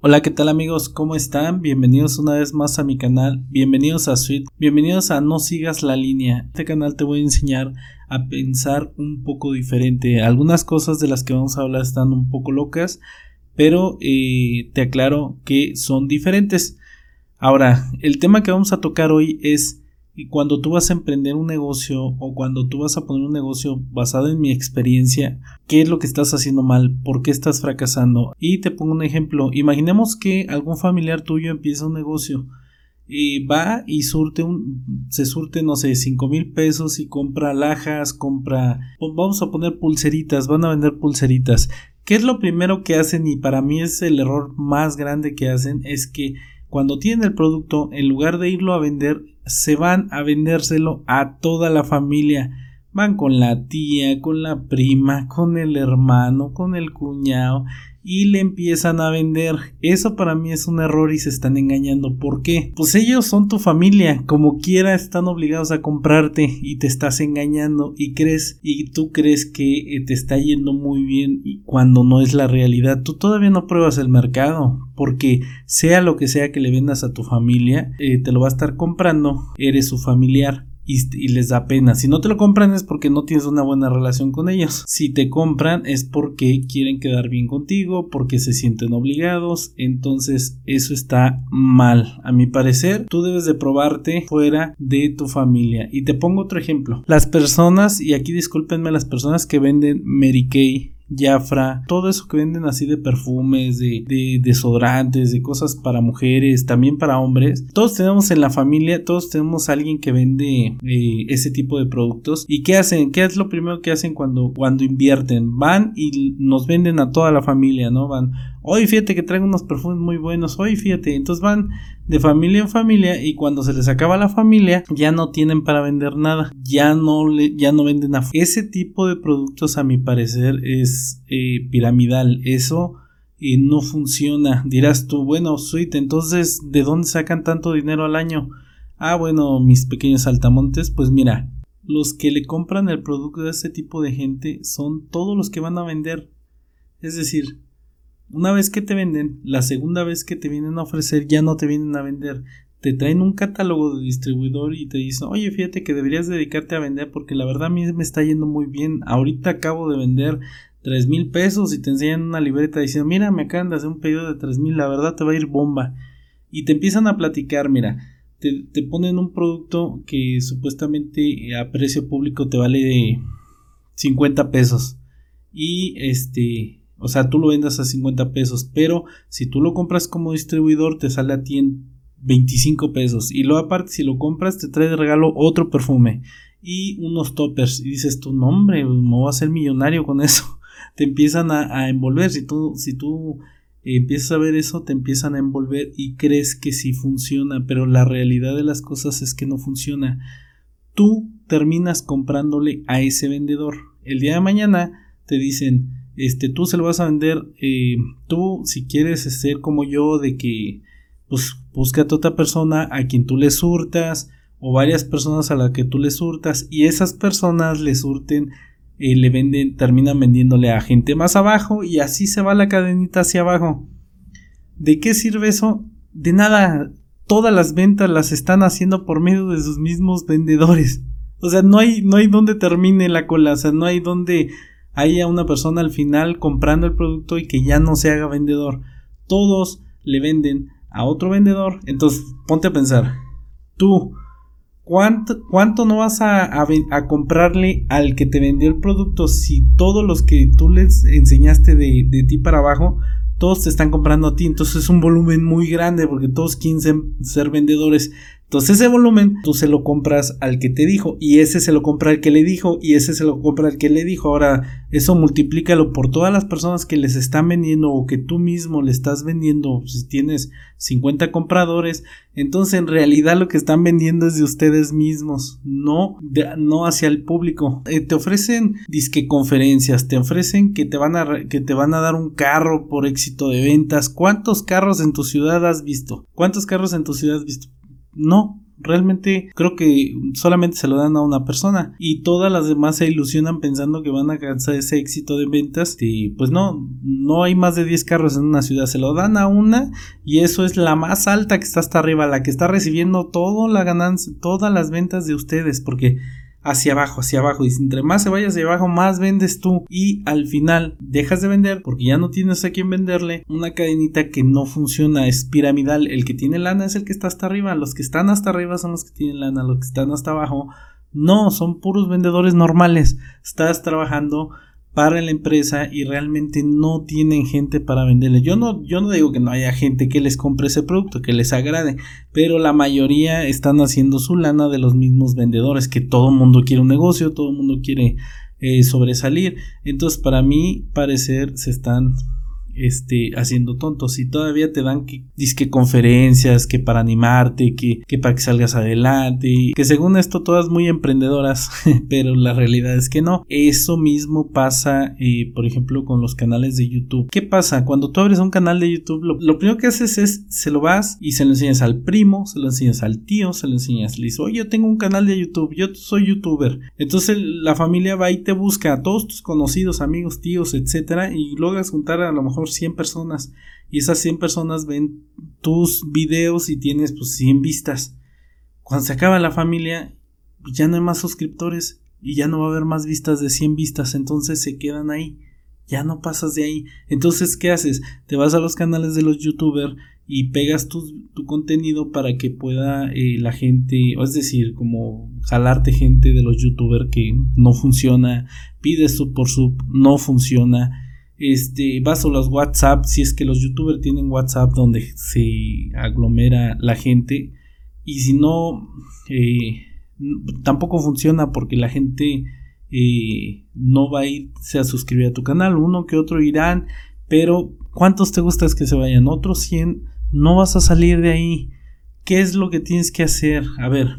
Hola, ¿qué tal amigos? ¿Cómo están? Bienvenidos una vez más a mi canal, bienvenidos a Sweet, bienvenidos a No Sigas la Línea. Este canal te voy a enseñar a pensar un poco diferente. Algunas cosas de las que vamos a hablar están un poco locas, pero eh, te aclaro que son diferentes. Ahora, el tema que vamos a tocar hoy es y cuando tú vas a emprender un negocio o cuando tú vas a poner un negocio basado en mi experiencia, ¿qué es lo que estás haciendo mal? ¿Por qué estás fracasando? Y te pongo un ejemplo. Imaginemos que algún familiar tuyo empieza un negocio y va y surte un, se surte, no sé, 5 mil pesos y compra lajas, compra, vamos a poner pulseritas, van a vender pulseritas. ¿Qué es lo primero que hacen? Y para mí es el error más grande que hacen, es que cuando tienen el producto, en lugar de irlo a vender, se van a vendérselo a toda la familia. Van con la tía, con la prima, con el hermano, con el cuñado y le empiezan a vender. Eso para mí es un error y se están engañando. ¿Por qué? Pues ellos son tu familia, como quiera están obligados a comprarte y te estás engañando y crees y tú crees que eh, te está yendo muy bien y cuando no es la realidad. Tú todavía no pruebas el mercado porque sea lo que sea que le vendas a tu familia, eh, te lo va a estar comprando, eres su familiar y, les da pena. Si no te lo compran es porque no tienes una buena relación con ellos. Si te compran es porque quieren quedar bien contigo, porque se sienten obligados. Entonces eso está mal. A mi parecer, tú debes de probarte fuera de tu familia. Y te pongo otro ejemplo. Las personas, y aquí discúlpenme, las personas que venden Mary Kay Jafra, todo eso que venden así de perfumes, de, de, desodorantes, de cosas para mujeres, también para hombres. Todos tenemos en la familia, todos tenemos a alguien que vende eh, ese tipo de productos. ¿Y qué hacen? ¿Qué es lo primero que hacen cuando, cuando invierten? Van y nos venden a toda la familia, ¿no? Van, hoy fíjate que traigo unos perfumes muy buenos, hoy fíjate, entonces van de familia en familia y cuando se les acaba la familia ya no tienen para vender nada, ya no le, ya no venden a ese tipo de productos a mi parecer es eh, piramidal, eso eh, no funciona, dirás tú, bueno, sweet, entonces ¿de dónde sacan tanto dinero al año? Ah, bueno, mis pequeños altamontes, pues mira, los que le compran el producto a ese tipo de gente son todos los que van a vender. Es decir, una vez que te venden, la segunda vez que te vienen a ofrecer ya no te vienen a vender. Te traen un catálogo de distribuidor y te dicen, oye, fíjate que deberías dedicarte a vender porque la verdad a mí me está yendo muy bien. Ahorita acabo de vender tres mil pesos y te enseñan una libreta diciendo, mira, me acaban de hacer un pedido de tres mil, la verdad te va a ir bomba. Y te empiezan a platicar, mira, te, te ponen un producto que supuestamente a precio público te vale de 50 pesos. Y este o sea, tú lo vendas a 50 pesos, pero si tú lo compras como distribuidor te sale a ti en 25 pesos. Y luego aparte, si lo compras, te trae de regalo otro perfume y unos toppers. Y dices tu nombre, me voy a hacer millonario con eso. Te empiezan a, envolver. Si tú, si tú empiezas a ver eso, te empiezan a envolver y crees que sí funciona. Pero la realidad de las cosas es que no funciona. Tú terminas comprándole a ese vendedor. El día de mañana te dicen, este, tú se lo vas a vender, eh, tú si quieres ser como yo, de que, pues, busca a otra persona a quien tú le surtas, o varias personas a las que tú le surtas, y esas personas le surten, eh, le venden, terminan vendiéndole a gente más abajo, y así se va la cadenita hacia abajo. ¿De qué sirve eso? De nada, todas las ventas las están haciendo por medio de sus mismos vendedores. O sea, no hay, no hay donde termine la cola, o sea, no hay donde haya una persona al final comprando el producto y que ya no se haga vendedor. Todos le venden a otro vendedor. Entonces, ponte a pensar, tú, ¿cuánto, cuánto no vas a, a, comprarle al que te vendió el producto si todos los que tú les enseñaste de, de ti para abajo, todos te están comprando a ti? Entonces es un volumen muy grande porque todos quieren ser vendedores. Entonces ese volumen tú se lo compras al que te dijo y ese se lo compra al que le dijo y ese se lo compra al que le dijo. Ahora eso multiplícalo por todas las personas que les están vendiendo o que tú mismo le estás vendiendo. Si tienes 50 compradores, entonces en realidad lo que están vendiendo es de ustedes mismos, no, no hacia el público. Eh, te ofrecen disque conferencias, te ofrecen que te, van a, que te van a dar un carro por éxito de ventas. ¿Cuántos carros en tu ciudad has visto? ¿Cuántos carros en tu ciudad has visto? No, Realmente creo que solamente se lo dan a una persona y todas las demás se ilusionan pensando que van a alcanzar ese éxito de ventas y pues no, no hay más de 10 carros en una ciudad, se lo dan a una y eso es la más alta que está hasta arriba, la que está recibiendo toda la ganancia, todas las ventas de ustedes porque hacia abajo, hacia abajo. Y entre más se vaya hacia abajo, más vendes tú. Y al final dejas de vender porque ya no tienes a quién venderle. Una cadenita que no funciona, es piramidal. El que tiene lana es el que está hasta arriba. Los que están hasta arriba son los que tienen lana. Los que están hasta abajo. No, son puros vendedores normales. Estás trabajando para la empresa y realmente no tienen gente para venderle. Yo no, yo no digo que no haya gente que les compre ese producto, que les agrade, pero la mayoría están haciendo su lana de los mismos vendedores, que todo el mundo quiere un negocio, todo el mundo quiere eh, sobresalir. Entonces, para mí parecer, se están este, haciendo tontos y todavía te dan que, disque conferencias, que para animarte, que, que para que salgas adelante, que según esto todas muy emprendedoras, pero la realidad es que no. Eso mismo pasa, eh, por ejemplo, con los canales de YouTube. ¿Qué pasa? Cuando tú abres un canal de YouTube, lo, primero que haces es, se lo vas y se lo enseñas al primo, se lo enseñas al tío, se lo enseñas, le dices, oye, yo tengo un canal de YouTube, yo soy youtuber. Entonces la familia va y te busca a todos tus conocidos, amigos, tíos, etcétera, y logras juntar a lo mejor 100 personas y esas 100 personas ven tus videos y tienes pues 100 vistas. Cuando se acaba la familia ya no hay más suscriptores y ya no va a haber más vistas de 100 vistas, entonces se quedan ahí. Ya no pasas de ahí. Entonces, ¿qué haces? Te vas a los canales de los youtubers y pegas tu, tu contenido para que pueda eh, la gente, es decir, como jalarte gente de los youtubers que no funciona, pides sub por sub, no funciona este, vas a los WhatsApp, si es que los youtubers tienen WhatsApp donde se aglomera la gente. Y si no, eh, tampoco funciona porque la gente eh, no va a irse a suscribir a tu canal. Uno que otro irán, pero ¿cuántos te gustas que se vayan? Otros 100, no vas a salir de ahí. ¿Qué es lo que tienes que hacer? A ver,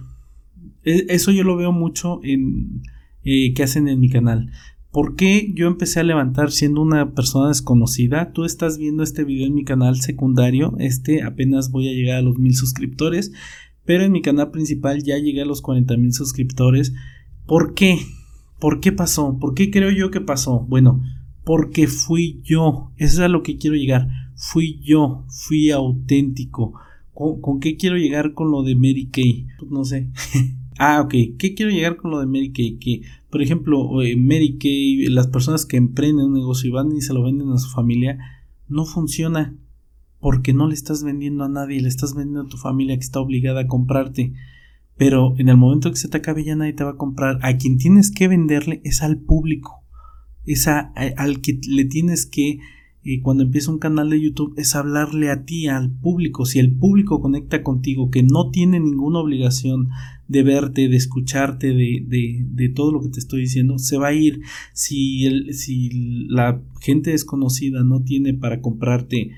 e, eso yo lo veo mucho en eh, que hacen en mi canal. ¿Por qué yo empecé a levantar siendo una persona desconocida? Tú estás viendo este video en mi canal secundario, este apenas voy a llegar a los mil suscriptores, pero en mi canal principal ya llegué a los 40 mil suscriptores. ¿Por qué? ¿Por qué pasó? ¿Por qué creo yo que pasó? Bueno, porque fui yo, eso es a lo que quiero llegar, fui yo, fui auténtico. ¿Con, qué quiero llegar con lo de Mary Kay? Pues no sé. ah, ok, ¿qué quiero llegar con lo de Mary Kay? Que por ejemplo, eh, Mary Kay, las personas que emprenden un negocio y van y se lo venden a su familia, no funciona porque no le estás vendiendo a nadie, le estás vendiendo a tu familia que está obligada a comprarte. Pero en el momento que se te acabe ya nadie te va a comprar. A quien tienes que venderle es al público. Es al que le tienes que y cuando empieza un canal de YouTube es hablarle a ti, al público. Si el público conecta contigo, que no tiene ninguna obligación de verte, de escucharte, de, de, de todo lo que te estoy diciendo, se va a ir. Si, el, si la gente desconocida no tiene para comprarte,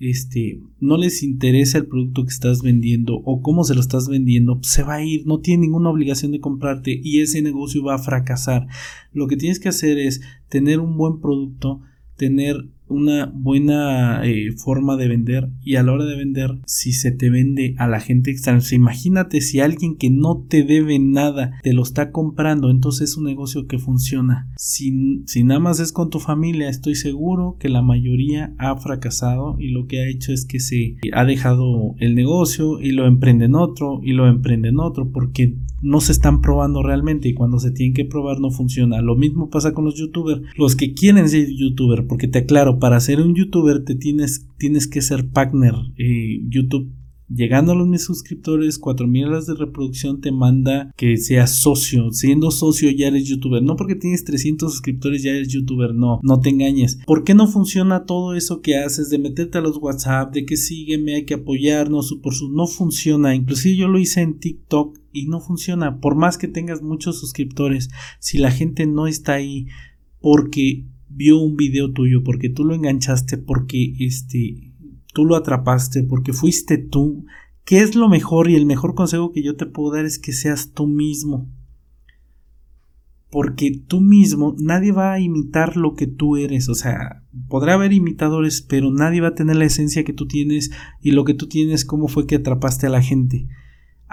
este, no les interesa el producto que estás vendiendo o cómo se lo estás vendiendo, se va a ir, no tiene ninguna obligación de comprarte y ese negocio va a fracasar. Lo que tienes que hacer es tener un buen producto, tener una buena eh, forma de vender y a la hora de vender si se te vende a la gente extraña imagínate si alguien que no te debe nada te lo está comprando entonces es un negocio que funciona si, si nada más es con tu familia estoy seguro que la mayoría ha fracasado y lo que ha hecho es que se ha dejado el negocio y lo emprenden otro y lo emprenden otro porque no se están probando realmente y cuando se tienen que probar no funciona. Lo mismo pasa con los youtubers. Los que quieren ser youtuber, porque te aclaro, para ser un youtuber te tienes, tienes que ser partner. YouTube Llegando a los mil suscriptores, 4000 horas de reproducción te manda que seas socio. Siendo socio ya eres youtuber. No porque tienes 300 suscriptores ya eres youtuber. No, no te engañes. ¿Por qué no funciona todo eso que haces de meterte a los WhatsApp, de que sígueme, hay que apoyarnos, por su no funciona. Inclusive yo lo hice en TikTok y no funciona. Por más que tengas muchos suscriptores, si la gente no está ahí porque vio un video tuyo, porque tú lo enganchaste, porque este tú lo atrapaste, porque fuiste tú. ¿Qué es lo mejor? Y el mejor consejo que yo te puedo dar es que seas tú mismo. Porque tú mismo, nadie va a imitar lo que tú eres. O sea, podrá haber imitadores, pero nadie va a tener la esencia que tú tienes y lo que tú tienes, cómo fue que atrapaste a la gente.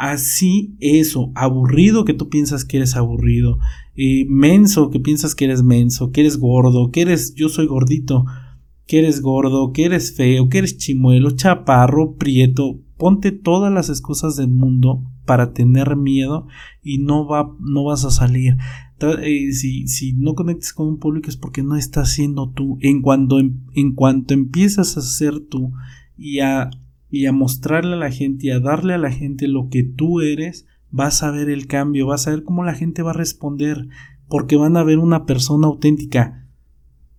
Así, eso, aburrido que tú piensas que eres aburrido, eh, menso que piensas que eres menso, que eres gordo, que eres, yo soy gordito, que eres gordo, que eres feo, que eres chimuelo, chaparro, prieto, ponte todas las excusas del mundo para tener miedo y no, va, no vas a salir. Eh, si, si, no conectes con un público es porque no estás siendo tú. En en, en cuanto empiezas a ser tú y a y a mostrarle a la gente y a darle a la gente lo que tú eres, vas a ver el cambio, vas a ver cómo la gente va a responder, porque van a ver una persona auténtica.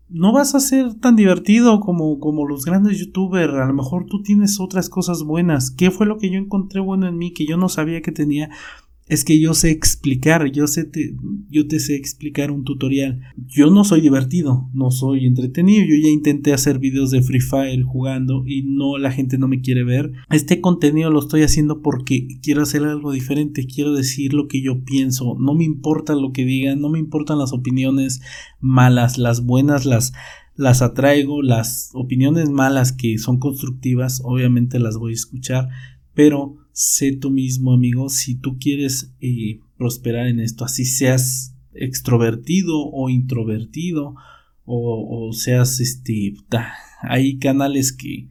No vas a ser tan divertido como, como los grandes youtubers, a lo mejor tú tienes otras cosas buenas. ¿Qué fue lo que yo encontré bueno en mí que yo no sabía que tenía? Es que yo sé explicar, yo sé te, yo te sé explicar un tutorial. Yo no soy divertido, no soy entretenido. Yo ya intenté hacer videos de Free Fire jugando y no la gente no me quiere ver. Este contenido lo estoy haciendo porque quiero hacer algo diferente, quiero decir lo que yo pienso. No me importa lo que digan, no me importan las opiniones malas, las buenas, las las atraigo, las opiniones malas que son constructivas, obviamente las voy a escuchar, pero sé tú mismo, amigo, si tú quieres eh, prosperar en esto, así seas extrovertido o introvertido o, seas este hay canales que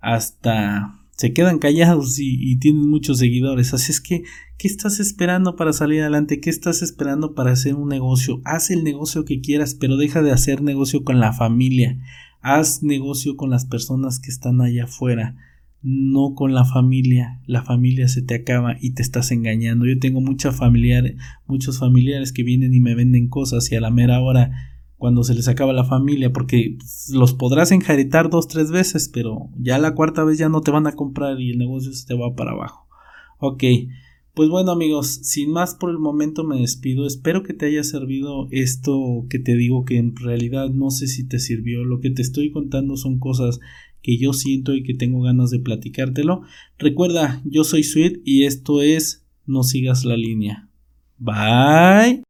hasta se quedan callados y, y, tienen muchos seguidores así es que ¿qué estás esperando para salir adelante? ¿qué estás esperando para hacer un negocio? haz el negocio que quieras pero deja de hacer negocio con la familia haz negocio con las personas que están allá afuera no con la familia. La familia se te acaba y te estás engañando. Yo tengo muchos familiares, muchos familiares que vienen y me venden cosas y a la mera hora cuando se les acaba la familia, porque los podrás enjaretar dos, tres veces, pero ya la cuarta vez ya no te van a comprar y el negocio se te va para abajo. Ok, pues bueno amigos, sin más por el momento me despido. Espero que te haya servido esto que te digo que en realidad no sé si te sirvió. Lo que te estoy contando son cosas que yo siento y que tengo ganas de platicártelo. Recuerda, yo soy Sweet y esto es No sigas la línea. Bye.